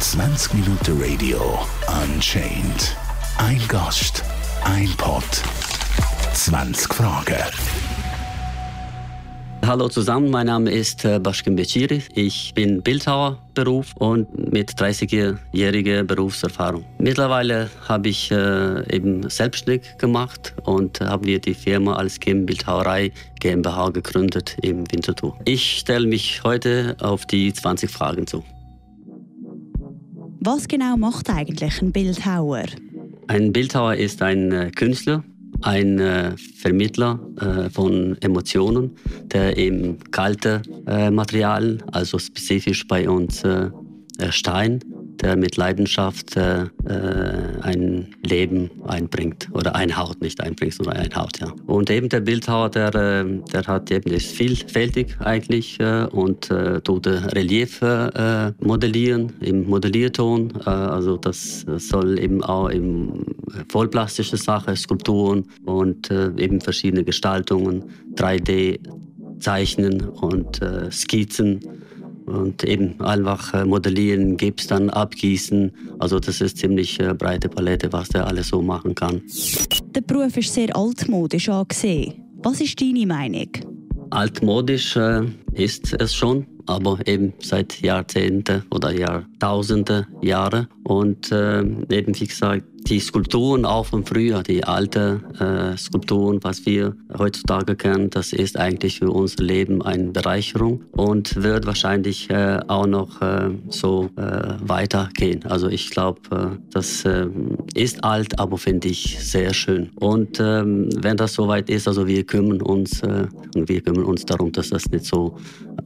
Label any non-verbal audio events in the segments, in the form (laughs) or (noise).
20 Minuten Radio Unchained. Ein Gast, ein Pod, 20 Fragen. Hallo zusammen, mein Name ist äh, Bashkim Beciri. Ich bin Bildhauerberuf und mit 30-jähriger Berufserfahrung. Mittlerweile habe ich äh, eben selbstständig gemacht und haben wir die Firma als Kim Bildhauerei GmbH gegründet im Winterthur. Ich stelle mich heute auf die 20 Fragen zu. Was genau macht eigentlich ein Bildhauer? Ein Bildhauer ist ein äh, Künstler, ein äh, Vermittler äh, von Emotionen, der eben kalte äh, Materialien, also spezifisch bei uns äh, Stein, der mit Leidenschaft äh, äh, ein Leben einbringt oder einhaut, nicht einbringt, sondern einhaut, ja. Und eben der Bildhauer, der, äh, der hat eben ist vielfältig eigentlich äh, und äh, tut Relief äh, modellieren im Modellierton. Äh, also das soll eben auch im vollplastische Sache, Skulpturen und äh, eben verschiedene Gestaltungen, 3D zeichnen und äh, Skizzen und eben einfach äh, modellieren, Gips dann abgießen. Also das ist ziemlich äh, breite Palette, was der alles so machen kann. Der Beruf ist sehr altmodisch angesehen. Was ist deine Meinung? Altmodisch äh, ist es schon, aber eben seit Jahrzehnten oder Jahrtausende Jahre. Und äh, eben wie gesagt, die Skulpturen auch von früher, die alten äh, Skulpturen, was wir heutzutage kennen, das ist eigentlich für unser Leben eine Bereicherung und wird wahrscheinlich äh, auch noch äh, so äh, weitergehen. Also ich glaube, äh, das äh, ist alt, aber finde ich sehr schön. Und ähm, wenn das soweit ist, also wir kümmern uns und wir kümmern uns darum, dass das nicht so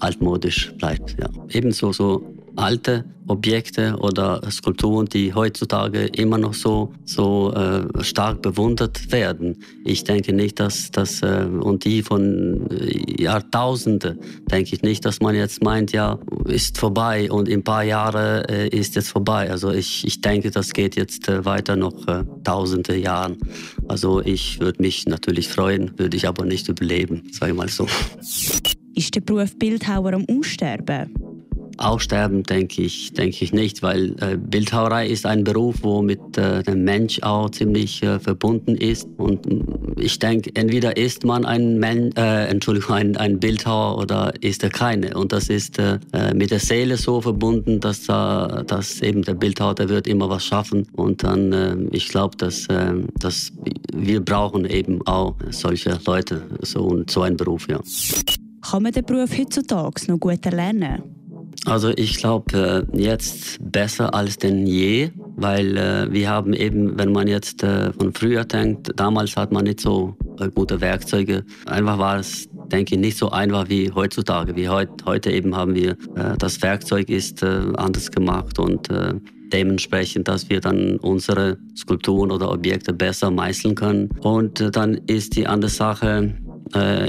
altmodisch bleibt. Ja. Ebenso so alte Objekte oder Skulpturen, die heutzutage immer noch so, so äh, stark bewundert werden. Ich denke nicht, dass das, äh, und die von äh, Jahrtausende, denke ich nicht, dass man jetzt meint, ja, ist vorbei und in ein paar Jahren äh, ist jetzt vorbei. Also ich, ich denke, das geht jetzt äh, weiter noch äh, tausende Jahren. Also ich würde mich natürlich freuen, würde ich aber nicht überleben, sage ich mal so. Ist der Beruf Bildhauer am Aussterben? Aussterben denke ich, denke ich nicht, weil äh, Bildhauerei ist ein Beruf, wo mit äh, dem Mensch auch ziemlich äh, verbunden ist. Und mm, ich denke, entweder ist man ein, Men äh, Entschuldigung, ein, ein Bildhauer oder ist er keine. Und das ist äh, äh, mit der Seele so verbunden, dass, dass eben der Bildhauer der wird immer was schaffen. Und dann, ich glaube, dass, dass wir brauchen eben auch solche Leute, so, so einen Beruf, ja. Kann man den Beruf heutzutage noch gut erlernen? Also ich glaube äh, jetzt besser als denn je, weil äh, wir haben eben, wenn man jetzt äh, von früher denkt, damals hat man nicht so gute Werkzeuge. Einfach war es, denke ich, nicht so einfach wie heutzutage. Wie heut, heute eben haben wir, das Werkzeug ist anders gemacht und dementsprechend, dass wir dann unsere Skulpturen oder Objekte besser meißeln können. Und dann ist die andere Sache,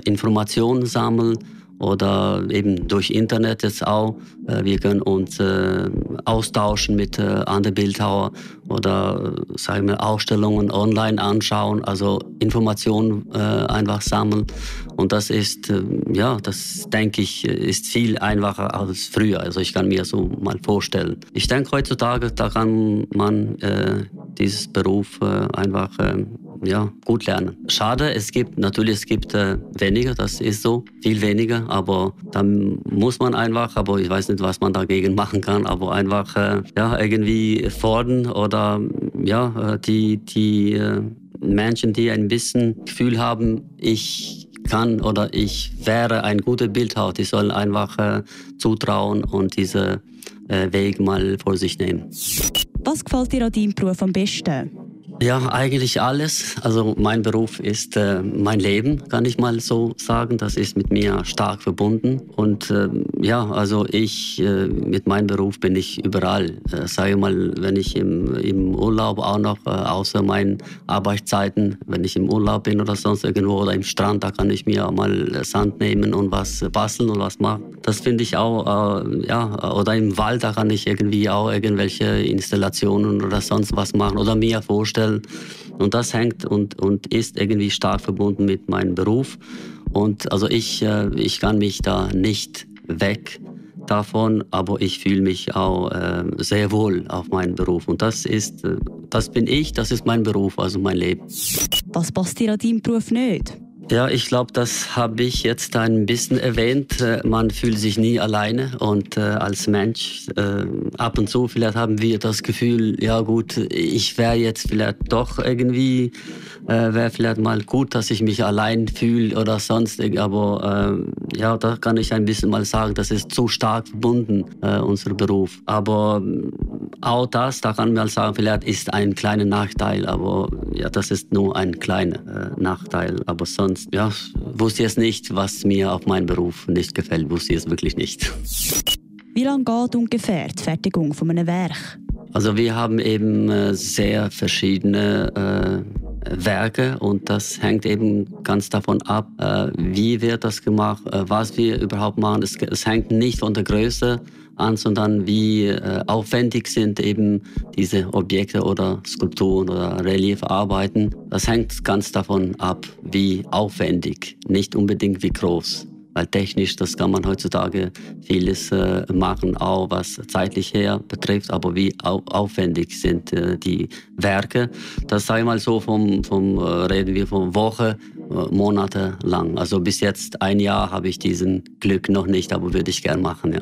Informationen sammeln oder eben durch Internet jetzt auch. Äh, wir können uns äh, austauschen mit äh, anderen Bildhauern oder sagen wir Ausstellungen online anschauen, also Informationen einfach sammeln. Und das ist, ja, das denke ich, ist viel einfacher als früher. Also ich kann mir so mal vorstellen. Ich denke heutzutage, da kann man äh, dieses Beruf äh, einfach äh, ja, gut lernen. Schade, es gibt natürlich es gibt äh, weniger, das ist so, viel weniger, aber dann muss man einfach, aber ich weiß nicht, was man dagegen (laughs) machen kann, aber einfach äh, ja, irgendwie fordern oder ja, äh, die, die äh, Menschen, die ein bisschen Gefühl haben, ich kann oder ich wäre ein guter Bildhauer, die sollen einfach äh, zutrauen und diesen äh, Weg mal vor sich nehmen. Was gefällt dir an deinem Beruf am besten? Ja, eigentlich alles. Also mein Beruf ist äh, mein Leben, kann ich mal so sagen. Das ist mit mir stark verbunden. Und äh, ja, also ich äh, mit meinem Beruf bin ich überall. Äh, sage mal, wenn ich im, im Urlaub auch noch, äh, außer meinen Arbeitszeiten, wenn ich im Urlaub bin oder sonst irgendwo oder im Strand, da kann ich mir auch mal Sand nehmen und was basteln und was machen. Das finde ich auch, äh, ja, oder im Wald, da kann ich irgendwie auch irgendwelche Installationen oder sonst was machen oder mir vorstellen vorstellen. Und das hängt und, und ist irgendwie stark verbunden mit meinem Beruf. Und also ich, äh, ich kann mich da nicht weg davon, aber ich fühle mich auch äh, sehr wohl auf meinen Beruf. Und das ist, äh, das bin ich, das ist mein Beruf, also mein Leben. Was passt dir an deinem Beruf nicht? Ja, ich glaube, das habe ich jetzt ein bisschen erwähnt. Äh, man fühlt sich nie alleine und äh, als Mensch äh, ab und zu vielleicht haben wir das Gefühl, ja gut, ich wäre jetzt vielleicht doch irgendwie, äh, wäre vielleicht mal gut, dass ich mich allein fühle oder sonst, aber äh, ja, da kann ich ein bisschen mal sagen, das ist zu stark verbunden, äh, unser Beruf. Aber auch das, da kann man sagen, vielleicht ist ein kleiner Nachteil, aber ja, das ist nur ein kleiner Nachteil, aber sonst sonst ja, wusste ich es nicht, was mir auf meinem Beruf nicht gefällt, wusste ich es wirklich nicht. Wie lange geht ungefähr die Fertigung von einem Werk? Also wir haben eben äh, sehr verschiedene äh, Werke und das hängt eben ganz davon ab, äh, wie wird das gemacht, äh, was wir überhaupt machen. Es, es hängt nicht von der Größe an, sondern wie äh, aufwendig sind eben diese Objekte oder Skulpturen oder Reliefarbeiten. Das hängt ganz davon ab, wie aufwendig, nicht unbedingt wie groß. Weil technisch, das kann man heutzutage vieles äh, machen, auch was zeitlich her betrifft, aber wie au aufwendig sind äh, die Werke. Das sei mal so, vom, vom reden wir von Woche, Monate lang. Also bis jetzt ein Jahr habe ich diesen Glück noch nicht, aber würde ich gern machen, ja.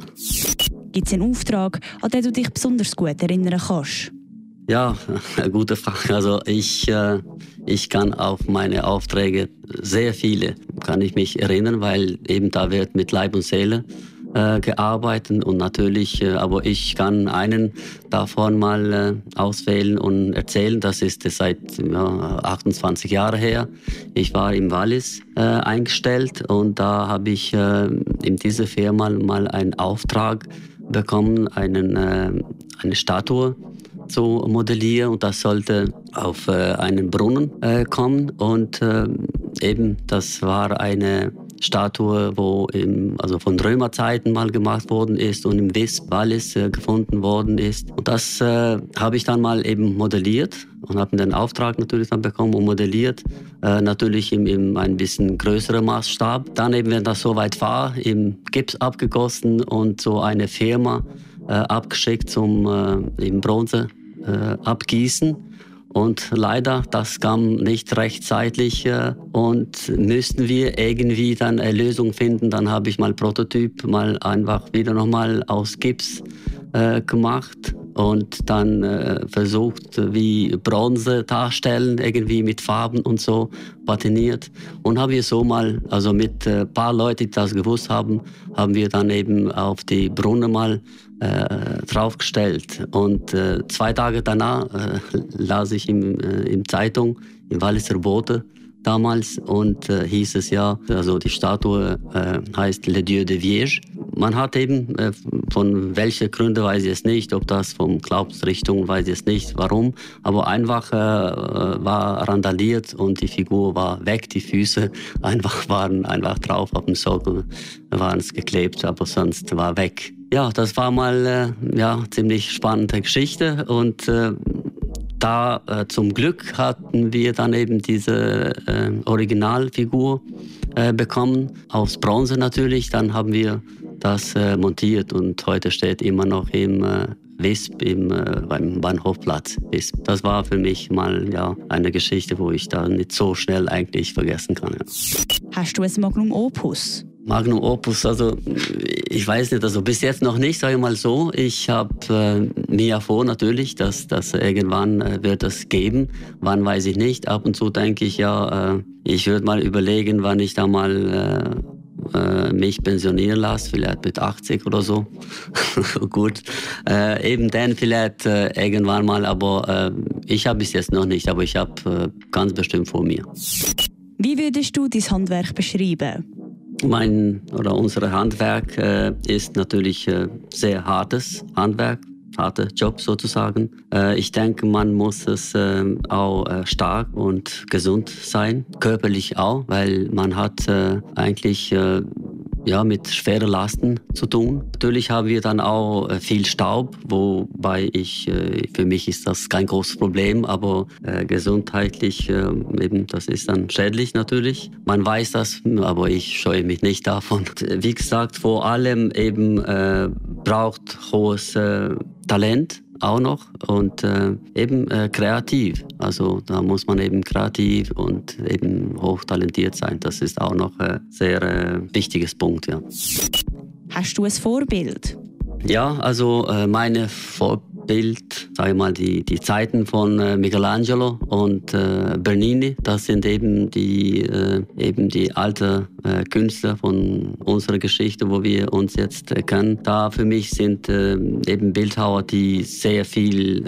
Gibt es einen Auftrag, an den du dich besonders gut erinnern kannst? Ja, (laughs) gute Frage. Also ich, äh, ich kann auf meine Aufträge sehr viele, kann ich mich erinnern, weil eben da wird mit Leib und Seele äh, gearbeitet und natürlich, äh, aber ich kann einen davon mal äh, auswählen und erzählen. Das ist seit ja, 28 Jahren her. Ich war im Wallis eingestellt und da habe ich in dieser Firma mal einen Auftrag bekommen, einen, äh, eine Statue zu modellieren und das sollte auf äh, einen Brunnen äh, kommen. Und äh, eben das war eine Statue, wo im, also von Römerzeiten mal gemacht worden ist und im Wisp Wallis äh, gefunden worden ist. Und das äh, habe ich dann mal eben modelliert und habe den Auftrag natürlich dann bekommen und modelliert, äh, natürlich im, im ein bisschen größeren Maßstab. Dann eben, wenn das soweit war, im Gips abgegossen und so eine Firma äh, abgeschickt zum äh, im Bronze äh, abgießen. Und leider, das kam nicht rechtzeitig äh, und müssten wir irgendwie dann eine Lösung finden. Dann habe ich mal Prototyp mal einfach wieder nochmal aus Gips äh, gemacht und dann äh, versucht, wie Bronze darstellen, irgendwie mit Farben und so patiniert. Und haben wir so mal, also mit ein äh, paar Leuten, die das gewusst haben, haben wir dann eben auf die Brunnen mal äh, draufgestellt. Und äh, zwei Tage danach äh, las ich im, äh, im Zeitung, im Walliser Bote damals, und äh, hieß es ja, also die Statue äh, heißt Le Dieu de Vierge. Man hat eben, äh, von welchen Gründen weiß ich es nicht, ob das vom Glaubensrichtung weiß ich es nicht, warum, aber einfach äh, war randaliert und die Figur war weg, die Füße (laughs) einfach waren einfach drauf auf dem Sockel, waren es geklebt, aber sonst war weg ja, das war mal äh, ja ziemlich spannende Geschichte und äh, da äh, zum Glück hatten wir dann eben diese äh, Originalfigur äh, bekommen aus Bronze natürlich. Dann haben wir das äh, montiert und heute steht immer noch im Wisp im, beim Bahnhofplatz Wisp. Das war für mich mal ja, eine Geschichte, wo ich da nicht so schnell eigentlich vergessen kann. Ja. Hast du ein Magnum Opus? Magnum Opus, also ich weiß nicht, also bis jetzt noch nicht, sage ich mal so. Ich habe äh, mir ja vor natürlich, dass das irgendwann äh, wird es geben. Wann weiß ich nicht. Ab und zu denke ich ja, äh, ich würde mal überlegen, wann ich da mal äh, äh, mich pensionieren lasse, vielleicht mit 80 oder so. (laughs) Gut, äh, eben dann vielleicht irgendwann mal, aber ich habe bis jetzt noch nicht, aber ich habe ganz bestimmt vor mir. Wie würdest du dein Handwerk beschreiben? Mein oder unser Handwerk äh, ist natürlich äh, sehr hartes Handwerk, harter Job sozusagen. Äh, ich denke, man muss es äh, auch äh, stark und gesund sein, körperlich auch, weil man hat äh, eigentlich ja, mit schweren Lasten zu tun. Natürlich haben wir dann auch äh, viel Staub, wobei ich, äh, für mich ist das kein großes Problem, aber äh, gesundheitlich äh, eben, das ist dann schädlich natürlich. Man weiß das, aber ich scheue mich nicht davon. Wie gesagt, vor allem eben braucht hohes Talent auch noch und äh, eben äh, kreativ. Also da muss man eben kreativ und eben hochtalentiert sein. Das ist auch noch ein sehr äh, wichtiges Punkt. Ja. Hast du ein Vorbild? Ja, also äh, meine Vorbild Bild, sage ich mal, die, die Zeiten von äh, Michelangelo und äh, Bernini. Das sind eben die, äh, eben die alten äh, Künstler von unserer Geschichte, wo wir uns jetzt äh, kennen. Da für mich sind äh, eben Bildhauer, die sehr viel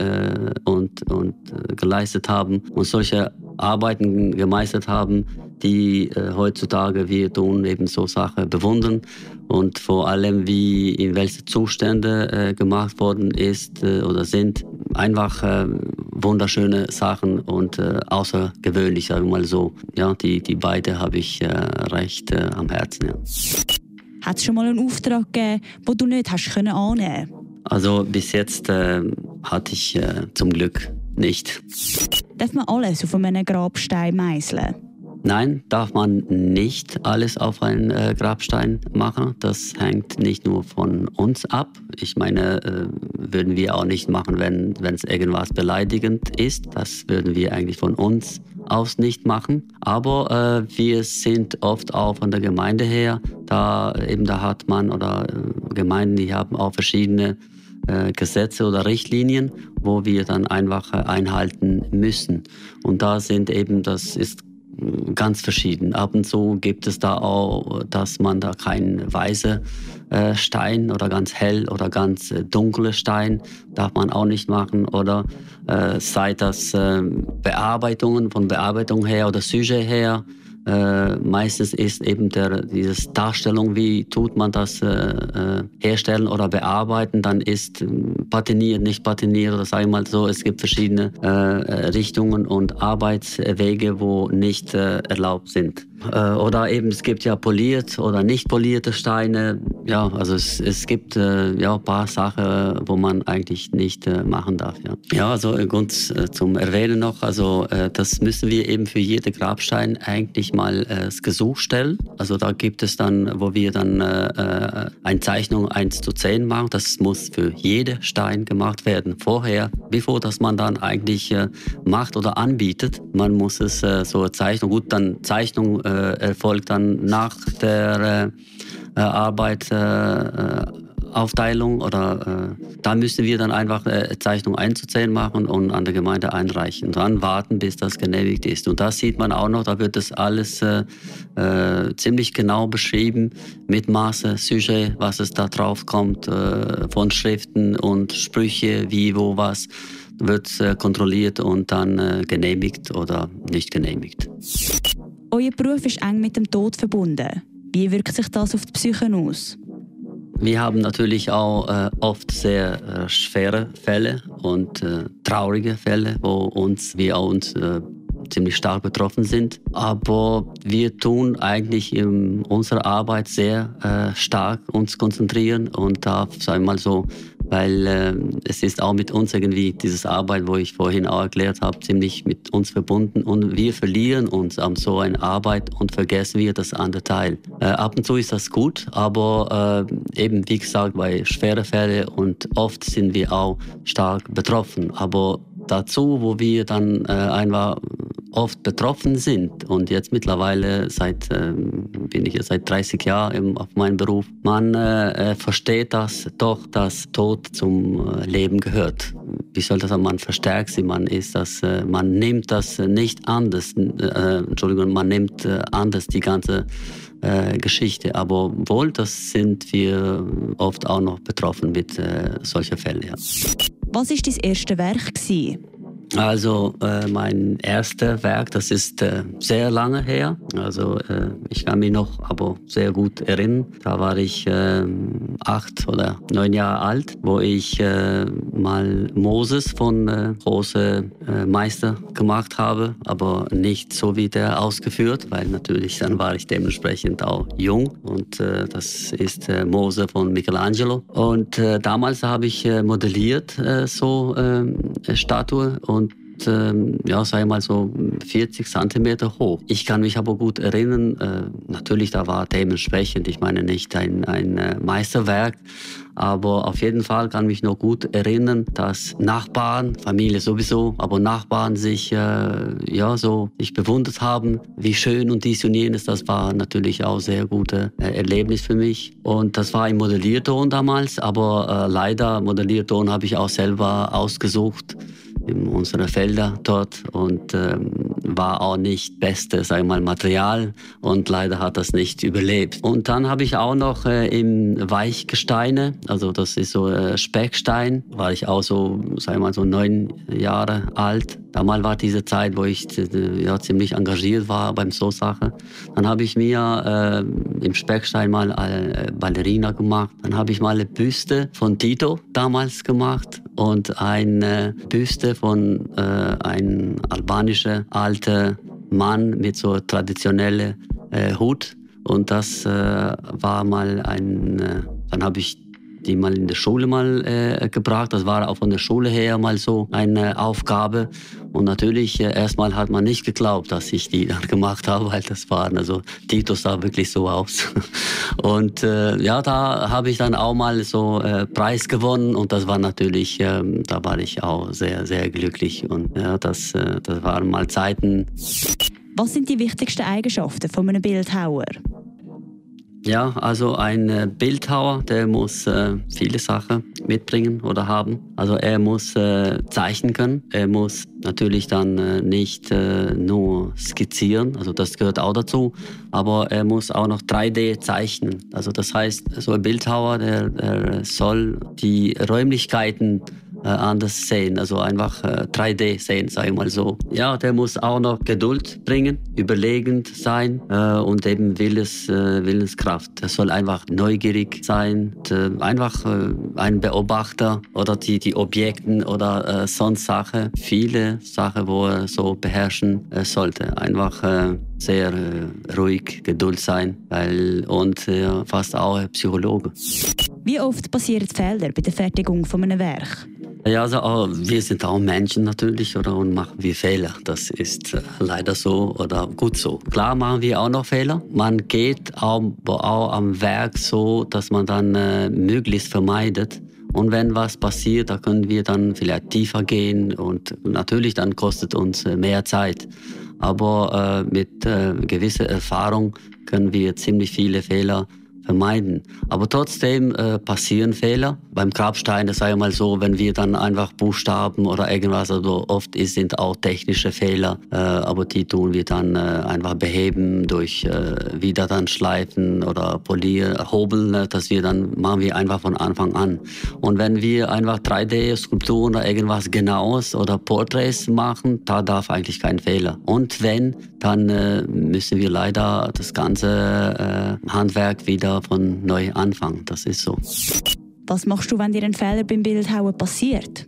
und, und geleistet haben und solche Arbeiten gemeistert haben, die äh, heutzutage wir tun eben so Sachen bewundern und vor allem wie in welche Zustände äh, gemacht worden ist äh, oder sind einfach äh, wunderschöne Sachen und äh, außergewöhnlich sagen wir mal so ja die die beide habe ich äh, recht am Herzen ja. Hat es schon mal einen Auftrag gegeben, wo du nicht hast können annehmen? Also bis jetzt hatte ich zum Glück nicht. Darf man alles auf einem Grabstein meißeln? Nein, darf man nicht alles auf einen äh, Grabstein machen. Das hängt nicht nur von uns ab. Ich meine, äh, würden wir auch nicht machen, wenn es irgendwas beleidigend ist. Das würden wir eigentlich von uns aus nicht machen. Aber äh, wir sind oft auch von der Gemeinde her, da eben da hat man oder äh, Gemeinden, die haben auch verschiedene äh, Gesetze oder Richtlinien, wo wir dann einfach einhalten müssen. Und da sind eben, das ist ganz verschieden. Ab und zu gibt es da auch, dass man da keinen weißen äh, Stein oder ganz hell oder ganz äh, dunkle Stein darf man auch nicht machen oder äh, sei das äh, Bearbeitungen von Bearbeitung her oder Sujet her äh, meistens ist eben der, diese Darstellung, wie tut man das äh, äh herstellen oder bearbeiten, dann ist ähm, patiniert, nicht patiniert oder sage ich mal so, es gibt verschiedene äh, äh, Richtungen und Arbeitswege, wo nicht äh, erlaubt sind. Äh, oder eben es gibt ja poliert oder nicht polierte Steine. Ja, also es, es gibt äh, ja ein paar Sachen, wo man eigentlich nicht äh, machen darf. Ja, ja also ganz zum Erwähnen noch, also das müssen wir eben für jeden Grabstein eigentlich mal das Gesuch stellen. Also da gibt es dann, wo wir dann eine Zeichnung 1 zu 10 machen. Das muss für jeden Stein gemacht werden. Vorher, bevor das man dann eigentlich macht oder anbietet, man muss es so eine gut, dann Zeichnung erfolgt dann nach der äh, Arbeit äh, Aufteilung oder äh, da müssen wir dann einfach äh, Zeichnung 1 zu 10 machen und an der Gemeinde einreichen. Dann warten, bis das genehmigt ist. Und das sieht man auch noch, da wird das alles äh, äh, ziemlich genau beschrieben mit Maße, Sujet, was es da drauf kommt, äh, von Schriften und Sprüche, wie, wo, was wird äh, kontrolliert und dann genehmigt oder nicht genehmigt. Euer Beruf ist eng mit dem Tod verbunden. Wie wirkt sich das auf die Psyche aus? Wir haben natürlich auch äh, oft sehr äh, schwere Fälle und äh, traurige Fälle, wo uns, wir auch uns äh, ziemlich stark betroffen sind. Aber wir tun eigentlich in unserer Arbeit sehr äh, stark uns konzentrieren und da, sagen wir mal so, weil äh, es ist auch mit uns irgendwie dieses Arbeit, wo ich vorhin auch erklärt habe, ziemlich mit uns verbunden und wir verlieren uns an so einer Arbeit und vergessen wir das andere Teil. Äh, ab und zu ist das gut, aber äh, eben wie gesagt bei schweren Fällen und oft sind wir auch stark betroffen. Aber dazu, wo wir dann äh, einfach oft betroffen sind und jetzt mittlerweile seit äh, bin ich jetzt seit 30 Jahren auf meinem Beruf, man äh, äh, versteht das doch, dass Tod zum äh, Leben gehört. Wie soll das sagen? Man verstärkt sie, man ist das, äh, man nimmt das nicht anders, Entschuldigung, man nimmt anders die ganze Geschichte. Aber wohl, das sind wir oft auch noch betroffen mit solchen Fällen. Ja. Was war dein erstes Werk? Gewesen? Also äh, mein erstes Werk, das ist äh, sehr lange her. Also äh, ich kann mich noch aber sehr gut erinnern. Da war ich ähm, acht oder neun Jahre alt, wo ich äh, mal Moses von äh, große äh, Meister gemacht habe, aber nicht so wie der ausgeführt, weil natürlich dann war ich dementsprechend auch jung und äh, das ist äh, Mose von Michelangelo. Und damals habe ich modelliert so äh, Statue und ähm, ja, sei mal so 40 Zentimeter hoch. Ich kann mich aber gut erinnern, äh, natürlich, da war dementsprechend, ich meine nicht ein, ein äh, Meisterwerk, aber auf jeden Fall kann mich noch gut erinnern, dass Nachbarn, Familie sowieso, aber Nachbarn sich äh, ja so sich bewundert haben, wie schön und dies und jenes. Das war natürlich auch sehr gutes äh, Erlebnis für mich. Und das war im Modellierton damals, aber äh, leider Modellierton habe ich auch selber ausgesucht in unsere Felder dort und ähm, war auch nicht beste, sag mal, Material und leider hat das nicht überlebt. Und dann habe ich auch noch äh, im Weichgesteine, also das ist so äh, Speckstein, war ich auch so, sag mal, so neun Jahre alt. Damals war diese Zeit, wo ich äh, ja, ziemlich engagiert war beim So-Sache. Dann habe ich mir äh, im Speckstein mal äh, Ballerina gemacht. Dann habe ich mal eine Büste von Tito damals gemacht und eine Büste von einem albanischen alten Mann mit so traditionellen äh, Hut. Und das äh, war mal ein, äh, dann habe ich die mal in der Schule mal äh, gebracht. Das war auch von der Schule her mal so eine Aufgabe. Und natürlich, äh, erstmal hat man nicht geglaubt, dass ich die (laughs) dann gemacht habe, weil das waren, also Tito sah wirklich so aus. (laughs) Und äh, ja, da habe ich dann auch mal so äh, Preis gewonnen und das war natürlich, ähm, da war ich auch sehr, sehr glücklich. Und ja, das, äh, das waren mal Zeiten. Was sind die wichtigsten Eigenschaften von einem Bildhauer? Ja, also ein äh, Bildhauer, der muss äh, viele Sachen mitbringen oder haben. Also er muss äh, zeichnen können. Er muss natürlich dann äh, nicht äh, nur skizzieren, also das gehört auch dazu, aber er muss auch noch 3D zeichnen. Also das heißt, so ein Bildhauer, der, der soll die Räumlichkeiten äh, anders sehen, also einfach äh, 3D sehen, sage ich mal so. Ja, der muss auch noch Geduld bringen, überlegend sein äh, und eben Willens, äh, Willenskraft. Er soll einfach neugierig sein, und, äh, einfach äh, ein Beobachter oder die, die Objekten oder sonst Sachen, viele Sachen, wo er so beherrschen sollte. Einfach sehr ruhig, Geduld sein weil, und fast auch Psychologe. Wie oft passieren Fehler bei der Fertigung von einem Werk? Ja, also auch, wir sind auch Menschen natürlich oder und machen wir Fehler. Das ist äh, leider so oder gut so. Klar machen wir auch noch Fehler. Man geht auch, auch am Werk so, dass man dann äh, möglichst vermeidet. Und wenn was passiert, da können wir dann vielleicht tiefer gehen und natürlich dann kostet uns äh, mehr Zeit. Aber äh, mit äh, gewisser Erfahrung können wir ziemlich viele Fehler vermeiden. Aber trotzdem äh, passieren Fehler. Beim Grabstein, das sei ja mal so, wenn wir dann einfach Buchstaben oder irgendwas, also oft sind auch technische Fehler, äh, aber die tun wir dann äh, einfach beheben durch äh, wieder dann schleifen oder polieren, hobeln, äh, dass wir dann machen wir einfach von Anfang an. Und wenn wir einfach 3D-Skulpturen oder irgendwas genaues oder Porträts machen, da darf eigentlich kein Fehler. Und wenn, dann äh, müssen wir leider das ganze äh, Handwerk wieder von neu anfangen. Das ist so. Was machst du, wenn dir ein Fehler beim Bildhauen passiert?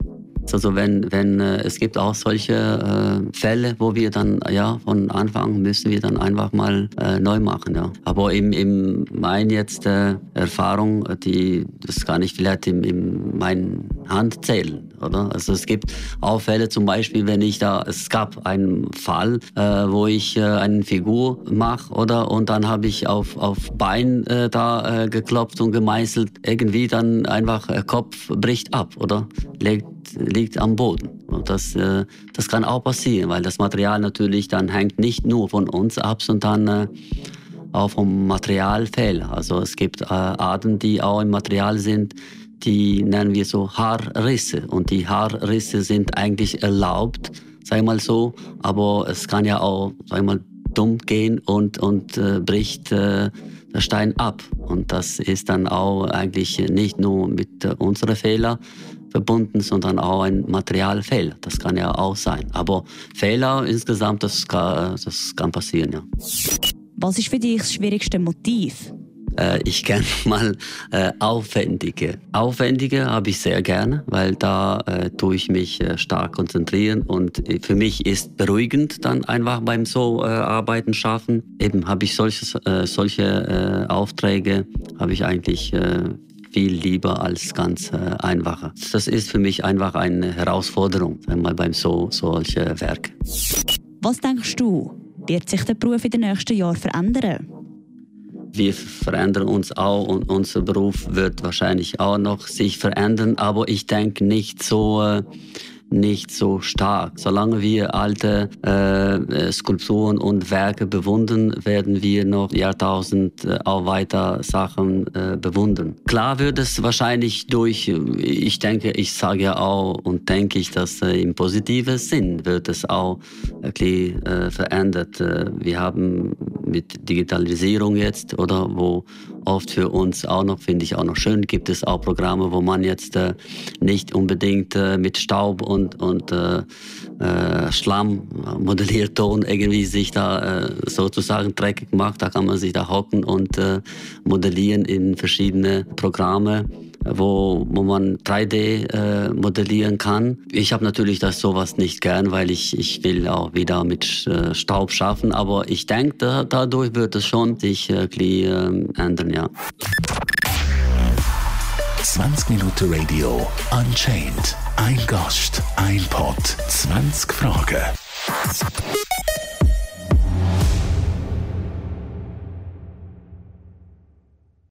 Also wenn, wenn äh, es gibt auch solche äh, Fälle, wo wir dann ja von Anfang müssen wir dann einfach mal äh, neu machen. Ja. Aber im, im mein jetzt äh, Erfahrung, die das kann ich vielleicht in, in meinen Hand zählen, oder? Also es gibt auch Fälle, zum Beispiel, wenn ich da es gab einen Fall, äh, wo ich eine Figur mache, oder und dann habe ich auf auf Bein da geklopft und gemeißelt, irgendwie dann einfach Kopf bricht ab, oder legt liegt am Boden. Und das, äh, das kann auch passieren, weil das Material natürlich dann hängt nicht nur von uns ab, sondern äh, auch vom Materialfehler. Also es gibt äh, Arten, die auch im Material sind, die nennen wir so Haarrisse. Und die Haarrisse sind eigentlich erlaubt, sag mal so, aber es kann ja auch, sag mal, dumm gehen und, und bricht Stein ab. Und das ist dann auch eigentlich nicht nur mit unseren Fehlern verbunden, sondern auch ein Materialfehler. Das kann ja auch sein. Aber Fehler insgesamt, das kann, das kann passieren, ja. Was ist für dich das schwierigste Motiv? Äh, ich (laughs) kenne mal äh, Aufwendige. Aufwendige habe ich sehr gerne, weil da äh, tue ich mich äh, stark konzentrieren und für mich ist beruhigend dann einfach beim so äh, Arbeiten schaffen. Eben habe ich solches, äh, solche Aufträge, habe ich eigentlich viel lieber als ganz einfache. Das ist für mich einfach eine Herausforderung, einmal beim so solche Werke. Was denkst du, wird sich der Beruf in den nächsten Jahren verändern? Wir verändern uns auch und unser Beruf wird wahrscheinlich auch noch sich verändern, aber ich denke nicht so äh, nicht so stark. Solange wir alte äh, Skulpturen und Werke bewundern, werden wir noch Jahrtausend äh, auch weiter Sachen äh, bewundern. Klar wird es wahrscheinlich durch, ich denke, ich sage ja auch und denke ich, dass äh, im positiven Sinn wird es auch wirklich äh, verändert. Äh, wir haben mit Digitalisierung jetzt oder wo oft für uns auch noch, finde ich auch noch schön, gibt es auch Programme, wo man jetzt äh, nicht unbedingt äh, mit Staub und, und äh, äh Schlamm, Modellierton irgendwie sich da äh, sozusagen dreckig macht. Da kann man sich da hocken und äh, modellieren in verschiedene Programme wo, wo man 3D äh, modellieren kann. Ich habe natürlich das sowas nicht gern, weil ich, ich will auch wieder mit äh, Staub schaffen. Aber ich denke, da, dadurch wird es schon sich äh, äh, ändern, ja. 20 Minuten Radio Unchained. Ein Gast, ein Pod, 20 Fragen.